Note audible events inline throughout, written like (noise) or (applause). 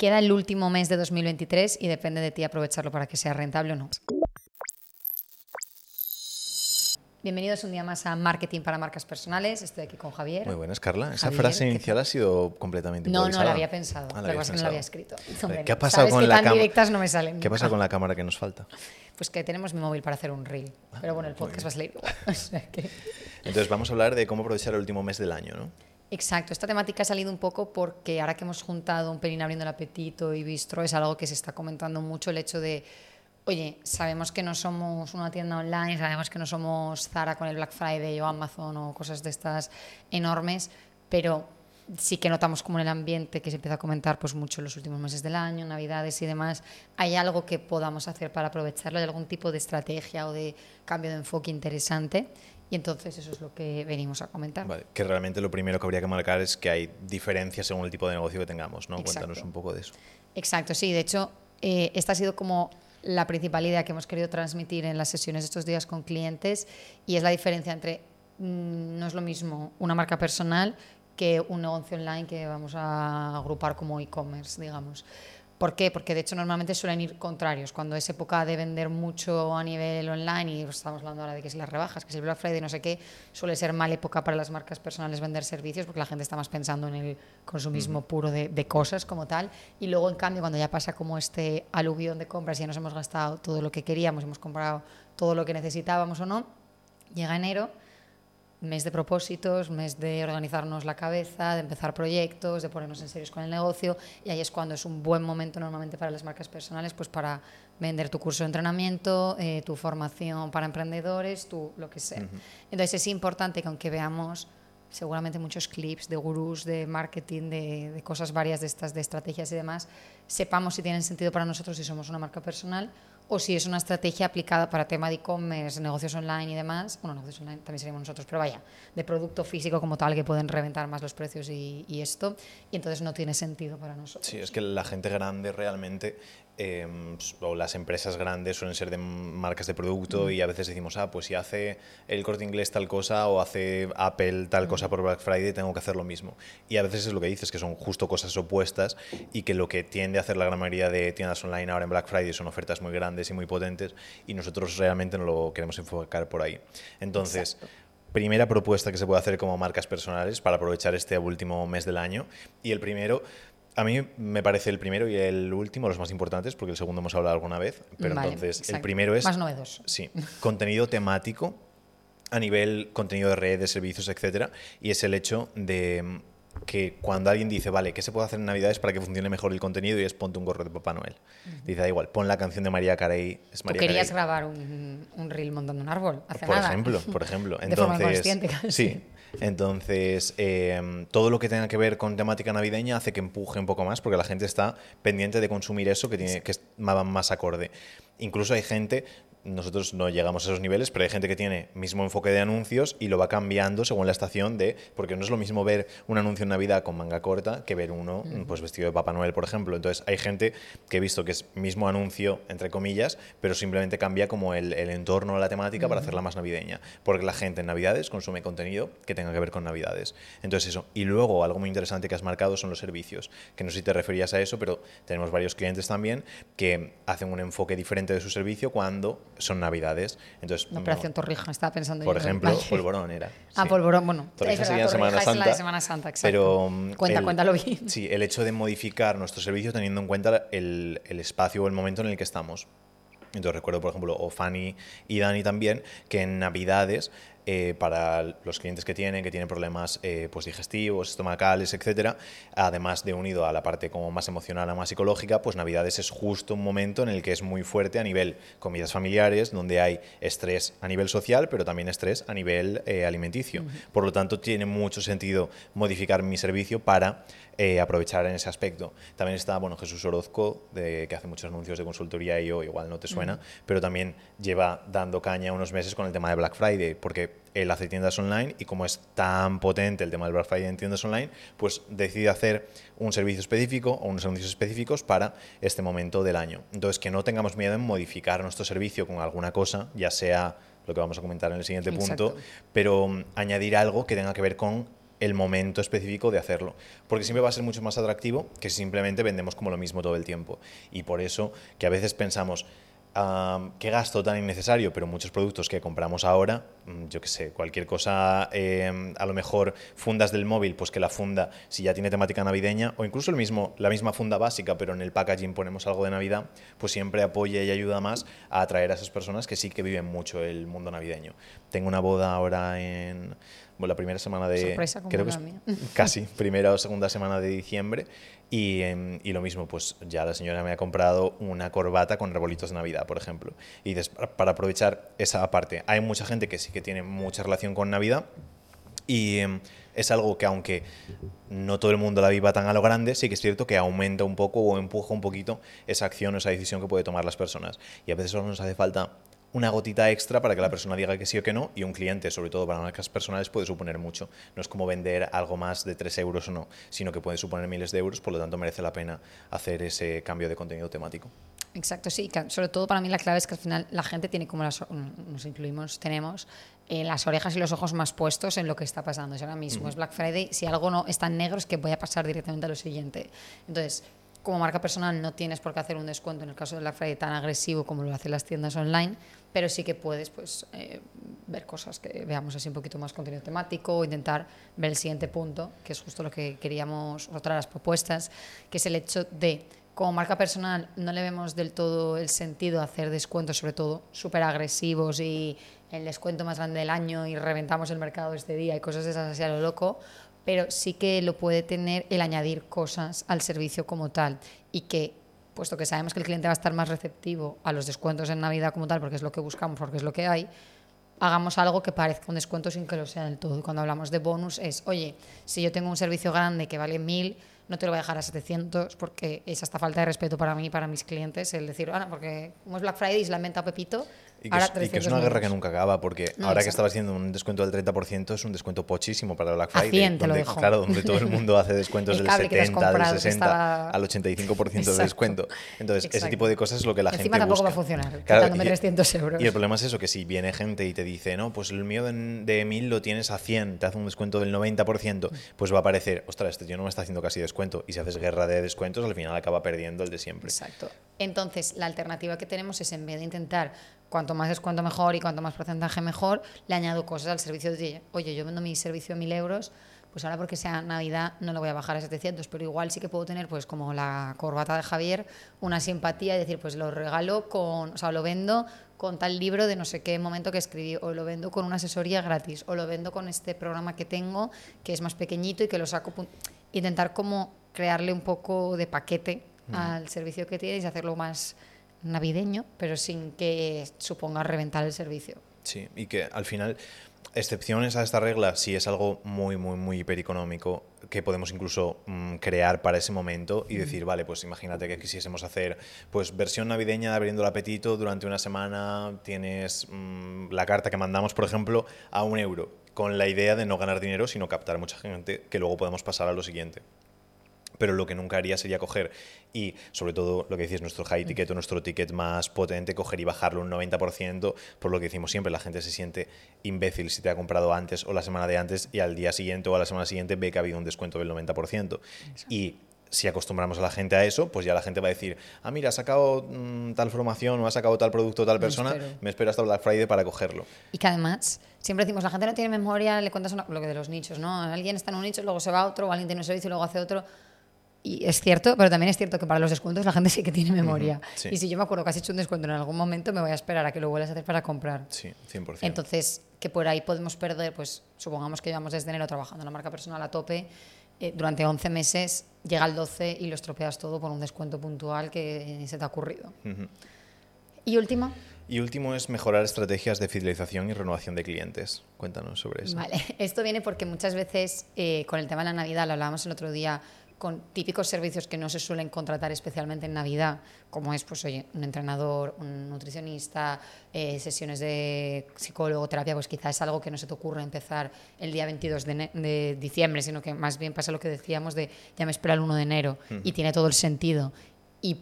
Queda el último mes de 2023 y depende de ti aprovecharlo para que sea rentable o no. Bienvenidos un día más a Marketing para Marcas Personales. Estoy aquí con Javier. Muy buenas, Carla. Esa frase inicial ha sido completamente No, improvisada. no la había pensado. Ah, lo la que pasa es que no la había escrito. (laughs) Hombre, ¿Qué ha pasado con que la tan cámara? directas no me salen. ¿Qué pasa con la (laughs) cámara que nos falta? Pues que tenemos mi móvil para hacer un reel. Pero bueno, el podcast va a salir (laughs) Entonces vamos a hablar de cómo aprovechar el último mes del año, ¿no? Exacto, esta temática ha salido un poco porque ahora que hemos juntado un pelín abriendo el apetito y bistro, es algo que se está comentando mucho el hecho de, oye, sabemos que no somos una tienda online, sabemos que no somos Zara con el Black Friday o Amazon o cosas de estas enormes, pero sí que notamos como en el ambiente que se empieza a comentar pues mucho en los últimos meses del año, navidades y demás, hay algo que podamos hacer para aprovecharlo, hay algún tipo de estrategia o de cambio de enfoque interesante y entonces eso es lo que venimos a comentar. Vale, que realmente lo primero que habría que marcar es que hay diferencias según el tipo de negocio que tengamos, ¿no? Exacto. Cuéntanos un poco de eso. Exacto, sí. De hecho, eh, esta ha sido como la principal idea que hemos querido transmitir en las sesiones estos días con clientes y es la diferencia entre, mm, no es lo mismo una marca personal que un negocio online que vamos a agrupar como e-commerce, digamos. ¿Por qué? Porque de hecho normalmente suelen ir contrarios. Cuando es época de vender mucho a nivel online y estamos hablando ahora de que si las rebajas, que si el Black Friday, no sé qué, suele ser mala época para las marcas personales vender servicios porque la gente está más pensando en el consumismo puro de, de cosas como tal. Y luego, en cambio, cuando ya pasa como este aluvión de compras y ya nos hemos gastado todo lo que queríamos, hemos comprado todo lo que necesitábamos o no, llega enero mes de propósitos, mes de organizarnos la cabeza, de empezar proyectos, de ponernos en serios con el negocio y ahí es cuando es un buen momento normalmente para las marcas personales pues para vender tu curso de entrenamiento, eh, tu formación para emprendedores, tu lo que sea. Entonces es importante que aunque veamos seguramente muchos clips de gurús de marketing, de, cosas varias de estas, de estrategias y demás, sepamos si tienen sentido para nosotros si somos una marca personal o si es una estrategia aplicada para tema de e-commerce, negocios online y demás. Bueno, negocios online también seríamos nosotros, pero vaya, de producto físico como tal que pueden reventar más los precios y, y esto, y entonces no tiene sentido para nosotros. Sí, es que la gente grande realmente, eh, o las empresas grandes suelen ser de marcas de producto y a veces decimos, ah, pues si hace el corte inglés tal cosa o hace Apple tal cosa por Black Friday, tengo que hacer lo mismo. Y a veces es lo que dices, que son justo cosas opuestas y que lo que tiende a hacer la gran mayoría de tiendas online ahora en Black Friday son ofertas muy grandes y muy potentes y nosotros realmente no lo queremos enfocar por ahí. Entonces... Exacto. Primera propuesta que se puede hacer como marcas personales para aprovechar este último mes del año. Y el primero, a mí me parece el primero y el último los más importantes, porque el segundo hemos hablado alguna vez. Pero Vale, entonces, el primero es. Más novedoso. Sí, (laughs) contenido temático a nivel contenido de redes, servicios, etcétera. Y es el hecho de mm, que cuando alguien dice, vale, ¿qué se puede hacer en Navidades para que funcione mejor el contenido? Y es ponte un gorro de Papá Noel. Dice, da igual, pon la canción de María Carey. Es Tú María querías Carey. grabar un, un reel montando un árbol hace por nada. ejemplo, (laughs) por ejemplo. De forma Entonces, casi. Sí. Entonces, eh, todo lo que tenga que ver con temática navideña hace que empuje un poco más porque la gente está pendiente de consumir eso que, tiene, que es más, más acorde. Incluso hay gente, nosotros no llegamos a esos niveles, pero hay gente que tiene mismo enfoque de anuncios y lo va cambiando según la estación de, porque no es lo mismo ver un anuncio en Navidad con manga corta que ver uno pues vestido de Papá Noel, por ejemplo. Entonces hay gente que he visto que es mismo anuncio, entre comillas, pero simplemente cambia como el, el entorno, la temática para hacerla más navideña. Porque la gente en Navidades consume contenido que tenga que ver con Navidades. Entonces eso. Y luego algo muy interesante que has marcado son los servicios, que no sé si te referías a eso, pero tenemos varios clientes también que hacen un enfoque diferente de su servicio cuando son Navidades. Entonces, no- operación Torrija, estaba pensando por yo. ejemplo, Vale. polvorón era. Ah, sí. polvorón, bueno. Torrija es sería Semana Torrija es la Santa. de Semana Santa, exacto. Pero Cuenta, el- cuéntalo bien. Sí, el hecho de modificar nuestro servicio teniendo en cuenta el, el espacio o el momento en el que estamos. Entonces recuerdo, por ejemplo, o Fanny y Dani también, que en Navidades, eh, para los clientes que tienen, que tienen problemas eh, pues digestivos, estomacales, etcétera, además de unido a la parte como más emocional o más psicológica, pues Navidades es justo un momento en el que es muy fuerte a nivel comidas familiares, donde hay estrés a nivel social, pero también estrés a nivel eh, alimenticio. Por lo tanto, tiene mucho sentido modificar mi servicio para aprovechar en ese aspecto. También está bueno, Jesús Orozco, de, que hace muchos anuncios de consultoría y yo, igual no te suena, pero también lleva dando caña unos meses con el tema de Black Friday, porque él hace tiendas online y como es tan potente el tema del Black Friday en tiendas online, pues decide hacer un servicio específico o unos anuncios específicos para este momento del año. Entonces, que no tengamos miedo en modificar nuestro servicio con alguna cosa, ya sea lo que vamos a comentar en el siguiente punto, pero mm, añadir algo que tenga que ver con el momento específico de hacerlo. Porque siempre va a ser mucho más atractivo que si simplemente vendemos como lo mismo todo el tiempo. Y por eso que a veces pensamos, qué gasto tan innecesario, pero muchos productos que compramos ahora, mm, yo qué sé, cualquier cosa, em, a lo mejor fundas del móvil, pues que la funda, si ya tiene temática navideña, o incluso el mismo, la misma funda básica, pero en el packaging ponemos algo de Navidad, pues siempre apoya y ayuda más a atraer a esas personas que sí que viven mucho el mundo navideño. Tengo una boda ahora en la primera semana de... Sorpresa como creo que la mía. (laughs) casi, primera o segunda semana de diciembre. Y, em, y, lo mismo, pues ya la señora me ha comprado una corbata con rebolitos de Navidad, por ejemplo. Y para aprovechar esa parte, hay mucha gente que sí que tiene mucha relación con Navidad y em, es algo que aunque no todo el mundo la viva tan a lo grande, sí que es cierto que aumenta un poco o empuja un poquito esa acción o esa decisión que puede tomar las personas. Y a veces solo nos hace falta una gotita extra para que la persona diga que sí o que no y un cliente, sobre todo para marcas personales, puede suponer mucho. No es como vender algo más de 3 euros o no, sino que puede suponer miles de euros, por lo tanto merece la pena hacer ese cambio de contenido temático. Exacto, sí, sobre todo para mí la clave es que al final la gente tiene como las, nos incluimos, tenemos eh, las orejas y los ojos más puestos en lo que está pasando. Si ahora mismo es Black Friday, si algo no está en negro es que voy a pasar directamente a lo siguiente. Entonces, como marca personal no tienes por qué hacer un descuento en el caso de Black Friday tan agresivo como lo hacen las tiendas online, pero sí que puedes pues, eh, ver cosas que veamos así un poquito más contenido temático o intentar ver el siguiente punto, que es justo lo que queríamos, otra de las propuestas, que es el hecho de, como marca personal, no le vemos del todo el sentido hacer descuentos, sobre todo súper agresivos y el descuento más grande del año y reventamos el mercado este día y cosas de esas así a lo loco, pero sí que lo puede tener el añadir cosas al servicio como tal y que puesto que sabemos que el cliente va a estar más receptivo a los descuentos en Navidad como tal, porque es lo que buscamos, porque es lo que hay, hagamos algo que parezca un descuento sin que lo sea del todo. Y cuando hablamos de bonus es, oye, si yo tengo un servicio grande que vale 1000, no te lo voy a dejar a 700 porque es hasta falta de respeto para mí y para mis clientes el decir, ah, porque como es Black Friday y se la inventa Pepito, y que, es, una guerra que nunca acaba, porque ahora que estaba haciendo un descuento del 30% es un descuento pochísimo para Black Friday. donde, Claro, donde todo el mundo hace descuentos (laughs) del 70, del 60 al 85% de descuento. Entonces, ese tipo de cosas es lo que la Encima gente tampoco va a funcionar, claro, y, 300 euros. Y el problema es eso, que si viene gente y te dice, no, pues el mío de, de 1000 lo tienes a 100, te hace un descuento del 90%, pues va a parecer, ostras, este tío no me está haciendo casi descuento. Y si haces guerra de descuentos, al final acaba perdiendo el de siempre. Exacto. Entonces, la alternativa que tenemos es en vez de intentar cuanto más descuento mejor y cuanto más porcentaje mejor, le añado cosas al servicio de, oye, yo vendo mi servicio a 1000 euros, pues ahora porque sea Navidad no lo voy a bajar a 700, pero igual sí que puedo tener, pues como la corbata de Javier, una simpatía y decir, pues lo regalo con, o sea, lo vendo con tal libro de no sé qué momento que escribí, o lo vendo con una asesoría gratis, o lo vendo con este programa que tengo, que es más pequeñito y que lo saco. Intentar como crearle un poco de paquete al servicio que tienes y hacerlo más navideño, pero sin que suponga reventar el servicio. Sí, y que al final, excepciones a esta regla, si es algo muy, muy, muy hipereconómico, que podemos incluso mm, crear para ese momento y decir, vale, pues imagínate que quisiésemos hacer pues versión navideña de abriendo el apetito durante una semana, tienes mm, la carta que mandamos, por ejemplo, a un euro, con la idea de no ganar dinero, sino captar mucha gente que luego podemos pasar a lo siguiente pero lo que nunca haría sería coger y, sobre todo, lo que decís, nuestro high ticket o nuestro ticket más potente, coger y bajarlo un 90%, por lo que decimos siempre, la gente se siente imbécil si te ha comprado antes o la semana de antes y al día siguiente o a la semana siguiente ve que ha habido un descuento del 90%. Y si acostumbramos a la gente a eso, pues ya la gente va a decir, ah, mira, ha sacado mm, tal formación o ha sacado tal producto tal persona, me espero. hasta Black Friday para cogerlo. Y que además, siempre decimos, la gente no tiene memoria, le cuentas lo que de los nichos, ¿no? Alguien está en un nicho, luego se va a otro, o alguien tiene un servicio y luego hace otro y es cierto, pero también es cierto que para los descuentos la gente sí que tiene memoria. Y si yo me acuerdo que has hecho un descuento en algún momento, me voy a esperar a que lo vuelvas a hacer para comprar. Sí, 100%. Entonces, que por ahí podemos perder, pues supongamos que llevamos desde enero trabajando en la marca personal a tope, eh, durante 11 meses llega el 12 y lo estropeas todo por un descuento puntual que se te ha ocurrido. ¿Y último? Y último es mejorar estrategias de fidelización y renovación de clientes. Cuéntanos sobre eso. Vale, (laughs) esto viene porque muchas veces eh, con el tema de la Navidad, lo hablábamos el otro día, con típicos servicios que no se suelen contratar especialmente en Navidad, como es pues, oye, un entrenador, un nutricionista, eh, sesiones de psicólogo, terapia, pues quizás es algo que no se te ocurre empezar el día 22 de, diciembre, sino que más bien pasa lo que decíamos de ya me espera el 1 de enero y tiene todo el sentido. Y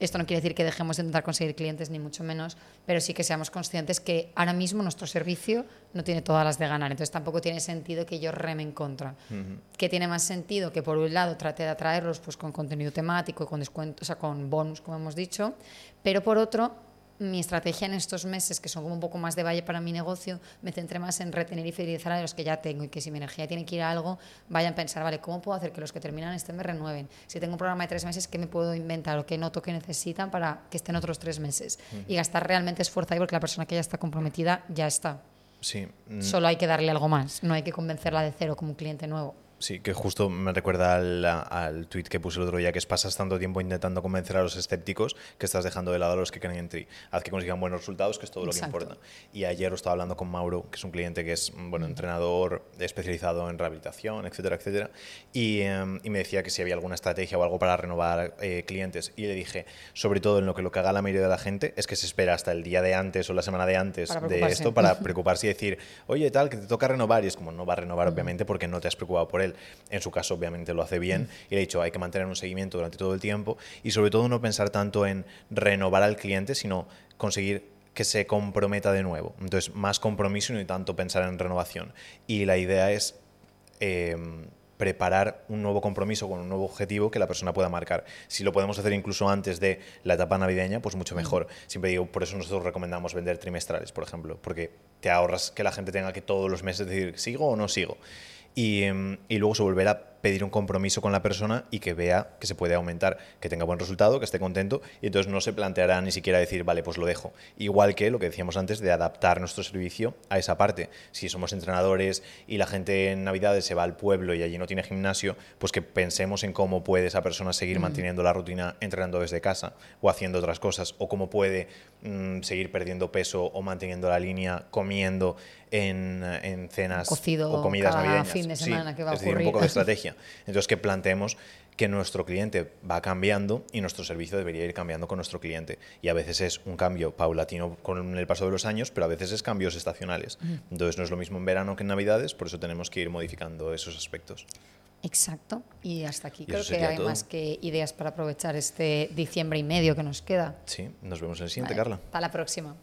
Esto no quiere decir que dejemos de intentar conseguir clientes, ni mucho menos, pero sí que seamos conscientes que ahora mismo nuestro servicio no tiene todas las de ganar. Entonces tampoco tiene sentido que yo reme en contra. Que tiene más sentido que por un lado trate de atraerlos pues, con contenido temático, con descuentos, o sea, con bonus, como hemos dicho, pero por otro mi estrategia en estos meses, que son como un poco más de valle para mi negocio, me centré más en retener y fidelizar a los que ya tengo y que si mi energía tiene que ir a algo, vayan a pensar, vale, ¿cómo puedo hacer que los que terminan este me renueven? Si tengo un programa de tres meses, ¿qué me puedo inventar o qué noto que necesitan para que estén otros tres meses? Y gastar realmente esfuerzo ahí porque la persona que ya está comprometida ya está. Sí. Mm. Solo hay que darle algo más, no hay que convencerla de cero como un cliente nuevo. Sí, que justo me recuerda al, al tweet que puse el otro día, que es pasas tanto tiempo intentando convencer a los escépticos que estás dejando de lado a los que creen en ti. Haz que consigan buenos resultados, que es todo lo que importa. Y ayer estaba hablando con Mauro, que es un cliente que es bueno, entrenador especializado en rehabilitación, etcétera, etcétera, y, em, y me decía que si había alguna estrategia o algo para renovar eh, clientes. Y le dije, sobre todo en lo que lo que haga la mayoría de la gente, es que se espera hasta el día de antes o la semana de antes de esto para (laughs) preocuparse y decir, oye, tal, que te toca renovar. Y es como, no va a renovar, obviamente, porque no te has preocupado por él en su caso, obviamente, lo hace bien. Y le he dicho, hay que mantener un seguimiento durante todo el tiempo. Y sobre todo, no pensar tanto en renovar al cliente, sino conseguir que se comprometa de nuevo. Entonces, más compromiso y no tanto pensar en renovación. Y la idea es em, preparar un nuevo compromiso con un nuevo objetivo que la persona pueda marcar. Si lo podemos hacer incluso antes de la etapa navideña, pues mucho mejor. Siempre digo, por eso nosotros recomendamos vender trimestrales, por ejemplo, porque te ahorras que la gente tenga que todos los meses decir, ¿sigo o no sigo? Y, em, y luego se volverá pedir un compromiso con la persona y que vea que se puede aumentar, que tenga buen resultado, que esté contento y entonces no se planteará ni siquiera decir, vale, pues lo dejo. Igual que lo que decíamos antes de adaptar nuestro servicio a esa parte. Si somos entrenadores y la gente en Navidades se va al pueblo y allí no tiene gimnasio, pues que pensemos en cómo puede esa persona seguir mm. manteniendo la rutina entrenando desde casa o haciendo otras cosas o cómo puede mm, seguir perdiendo peso o manteniendo la línea comiendo en, en cenas o comidas navideñas. Fin de semana que va a es decir, un poco de estrategia. Entonces, que planteemos que nuestro cliente va cambiando y nuestro servicio debería ir cambiando con nuestro cliente. Y a veces es un cambio paulatino con el paso de los años, pero a veces es cambios estacionales. Entonces no es lo mismo en verano que en Navidades, por eso tenemos que ir modificando esos aspectos. Exacto. Y hasta aquí creo que hay más que ideas para aprovechar este diciembre y medio que nos queda. Sí, nos vemos en el siguiente, Carla. Hasta la próxima.